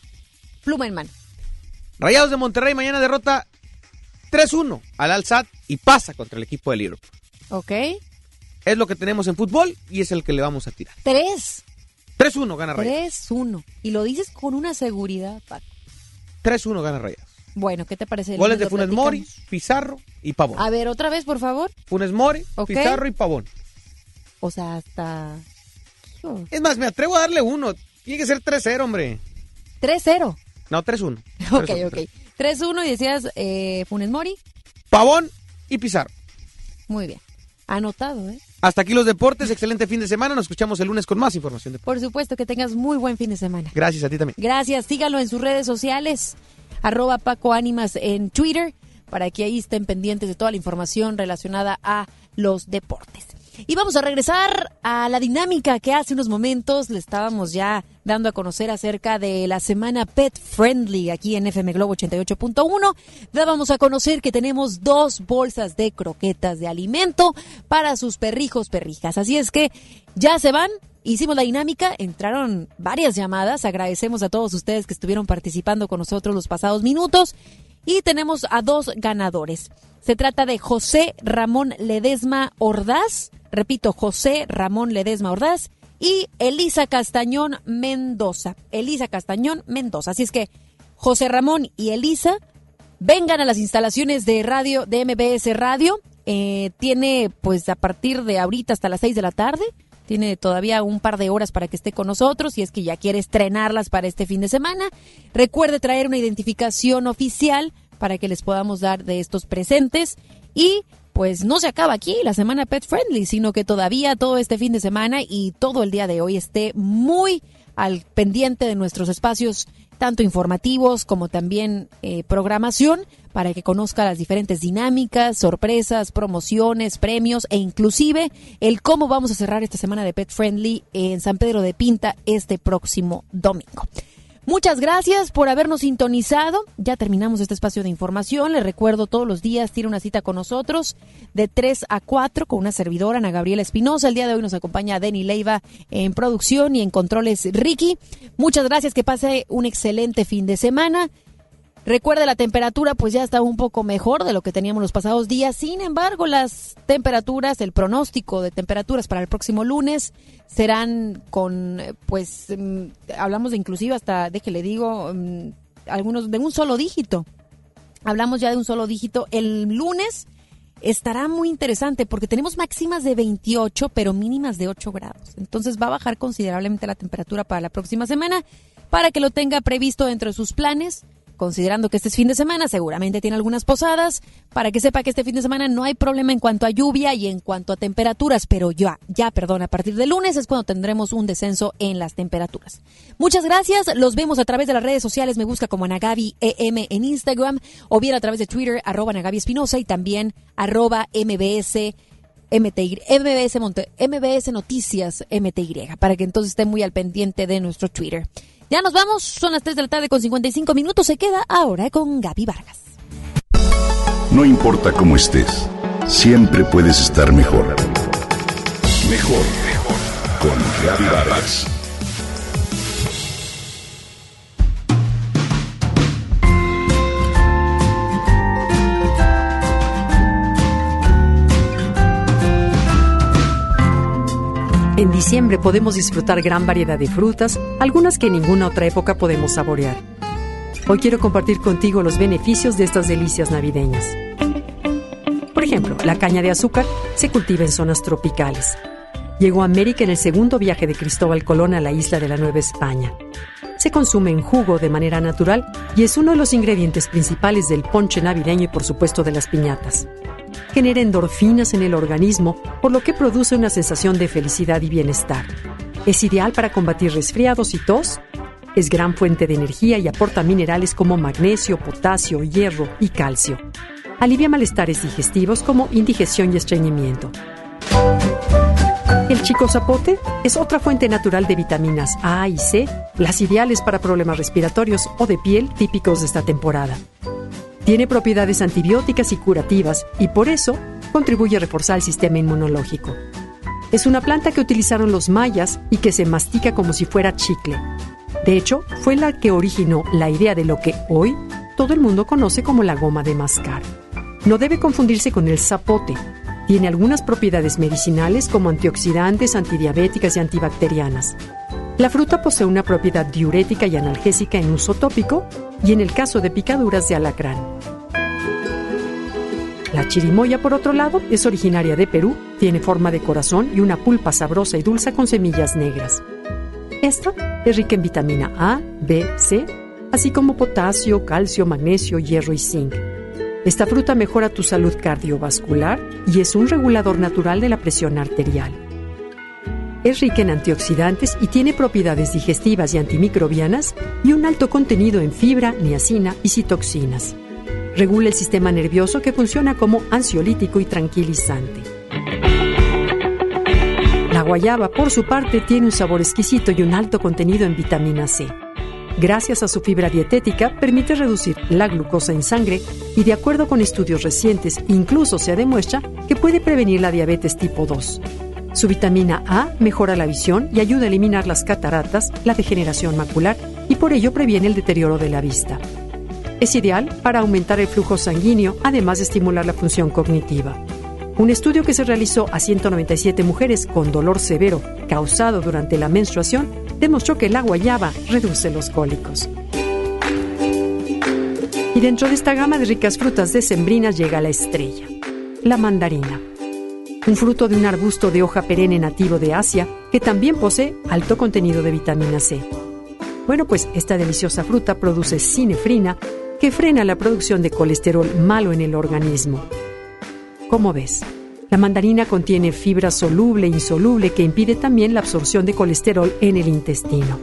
pluma en mano. Rayados de Monterrey mañana derrota 3-1 al Alzat y pasa contra el equipo de Liverpool. Ok. Es lo que tenemos en fútbol y es el que le vamos a tirar. Tres. 3-1 gana Rayados. 3-1. Y lo dices con una seguridad, Paco. 3-1 gana Rayados. Bueno, ¿qué te parece? Goles de Funes Mori, Pizarro y Pavón. A ver, otra vez, por favor. Funes Mori, Pizarro y Pavón. O sea, hasta... Es más, me atrevo a darle uno. Tiene que ser 3-0, hombre. 3-0. No, 3-1. Ok, ok. 3-1 y decías eh, Funes Mori. Pavón y Pizarro. Muy bien. Anotado, ¿eh? Hasta aquí los deportes, excelente fin de semana. Nos escuchamos el lunes con más información. Por supuesto, que tengas muy buen fin de semana. Gracias a ti también. Gracias, sígalo en sus redes sociales, arroba Paco Ánimas en Twitter, para que ahí estén pendientes de toda la información relacionada a los deportes. Y vamos a regresar a la dinámica que hace unos momentos le estábamos ya dando a conocer acerca de la semana Pet Friendly aquí en FM Globo 88.1. Dábamos a conocer que tenemos dos bolsas de croquetas de alimento para sus perrijos, perrijas. Así es que ya se van. Hicimos la dinámica, entraron varias llamadas. Agradecemos a todos ustedes que estuvieron participando con nosotros los pasados minutos. Y tenemos a dos ganadores. Se trata de José Ramón Ledesma Ordaz Repito, José Ramón Ledesma Ordaz y Elisa Castañón Mendoza. Elisa Castañón Mendoza. Así es que José Ramón y Elisa vengan a las instalaciones de radio, de MBS Radio. Eh, tiene pues a partir de ahorita hasta las 6 de la tarde. Tiene todavía un par de horas para que esté con nosotros y es que ya quiere estrenarlas para este fin de semana. Recuerde traer una identificación oficial para que les podamos dar de estos presentes y pues no se acaba aquí la semana Pet Friendly, sino que todavía todo este fin de semana y todo el día de hoy esté muy al pendiente de nuestros espacios, tanto informativos como también eh, programación, para que conozca las diferentes dinámicas, sorpresas, promociones, premios e inclusive el cómo vamos a cerrar esta semana de Pet Friendly en San Pedro de Pinta este próximo domingo. Muchas gracias por habernos sintonizado. Ya terminamos este espacio de información. Les recuerdo todos los días tiene una cita con nosotros de 3 a 4 con una servidora, Ana Gabriela Espinosa. El día de hoy nos acompaña Denny Leiva en producción y en controles Ricky. Muchas gracias, que pase un excelente fin de semana. Recuerde, la temperatura pues ya está un poco mejor de lo que teníamos los pasados días. Sin embargo, las temperaturas, el pronóstico de temperaturas para el próximo lunes serán con, pues, mm, hablamos de inclusive hasta, déjele digo, mm, algunos de un solo dígito. Hablamos ya de un solo dígito. El lunes estará muy interesante porque tenemos máximas de 28, pero mínimas de 8 grados. Entonces va a bajar considerablemente la temperatura para la próxima semana para que lo tenga previsto dentro de sus planes considerando que este es fin de semana, seguramente tiene algunas posadas, para que sepa que este fin de semana no hay problema en cuanto a lluvia y en cuanto a temperaturas, pero ya, ya, perdón, a partir de lunes es cuando tendremos un descenso en las temperaturas. Muchas gracias, los vemos a través de las redes sociales, me busca como Anagabi EM en Instagram, o bien a través de Twitter, arroba Anagabi Espinosa y también arroba MBS MTY, MBS, MBS para que entonces estén muy al pendiente de nuestro Twitter. Ya nos vamos, son las 3 de la tarde con 55 minutos. Se queda ahora con Gaby Vargas. No importa cómo estés, siempre puedes estar mejor. Mejor, mejor. Con Gaby Vargas. En diciembre podemos disfrutar gran variedad de frutas, algunas que en ninguna otra época podemos saborear. Hoy quiero compartir contigo los beneficios de estas delicias navideñas. Por ejemplo, la caña de azúcar se cultiva en zonas tropicales. Llegó a América en el segundo viaje de Cristóbal Colón a la isla de la Nueva España. Se consume en jugo de manera natural y es uno de los ingredientes principales del ponche navideño y por supuesto de las piñatas genera endorfinas en el organismo, por lo que produce una sensación de felicidad y bienestar. Es ideal para combatir resfriados y tos. Es gran fuente de energía y aporta minerales como magnesio, potasio, hierro y calcio. Alivia malestares digestivos como indigestión y estreñimiento. El chico zapote es otra fuente natural de vitaminas A y C, las ideales para problemas respiratorios o de piel típicos de esta temporada. Tiene propiedades antibióticas y curativas y por eso contribuye a reforzar el sistema inmunológico. Es una planta que utilizaron los mayas y que se mastica como si fuera chicle. De hecho, fue la que originó la idea de lo que hoy todo el mundo conoce como la goma de mascar. No debe confundirse con el zapote. Tiene algunas propiedades medicinales como antioxidantes, antidiabéticas y antibacterianas. La fruta posee una propiedad diurética y analgésica en uso tópico y en el caso de picaduras de alacrán. La chirimoya, por otro lado, es originaria de Perú, tiene forma de corazón y una pulpa sabrosa y dulce con semillas negras. Esta es rica en vitamina A, B, C, así como potasio, calcio, magnesio, hierro y zinc. Esta fruta mejora tu salud cardiovascular y es un regulador natural de la presión arterial. Es rica en antioxidantes y tiene propiedades digestivas y antimicrobianas y un alto contenido en fibra, niacina y citoxinas. Regula el sistema nervioso que funciona como ansiolítico y tranquilizante. La guayaba, por su parte, tiene un sabor exquisito y un alto contenido en vitamina C. Gracias a su fibra dietética, permite reducir la glucosa en sangre y, de acuerdo con estudios recientes, incluso se demuestra que puede prevenir la diabetes tipo 2. Su vitamina A mejora la visión y ayuda a eliminar las cataratas, la degeneración macular y por ello previene el deterioro de la vista. Es ideal para aumentar el flujo sanguíneo, además de estimular la función cognitiva. Un estudio que se realizó a 197 mujeres con dolor severo causado durante la menstruación demostró que la guayaba reduce los cólicos. Y dentro de esta gama de ricas frutas decembrinas llega la estrella, la mandarina un fruto de un arbusto de hoja perenne nativo de Asia que también posee alto contenido de vitamina C. Bueno, pues esta deliciosa fruta produce cinefrina que frena la producción de colesterol malo en el organismo. ¿Cómo ves? La mandarina contiene fibra soluble e insoluble que impide también la absorción de colesterol en el intestino.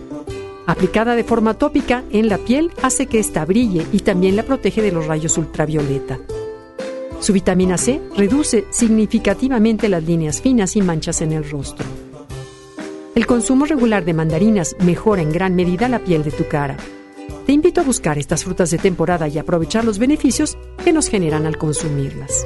Aplicada de forma tópica en la piel hace que ésta brille y también la protege de los rayos ultravioleta. Su vitamina C reduce significativamente las líneas finas y manchas en el rostro. El consumo regular de mandarinas mejora en gran medida la piel de tu cara. Te invito a buscar estas frutas de temporada y aprovechar los beneficios que nos generan al consumirlas.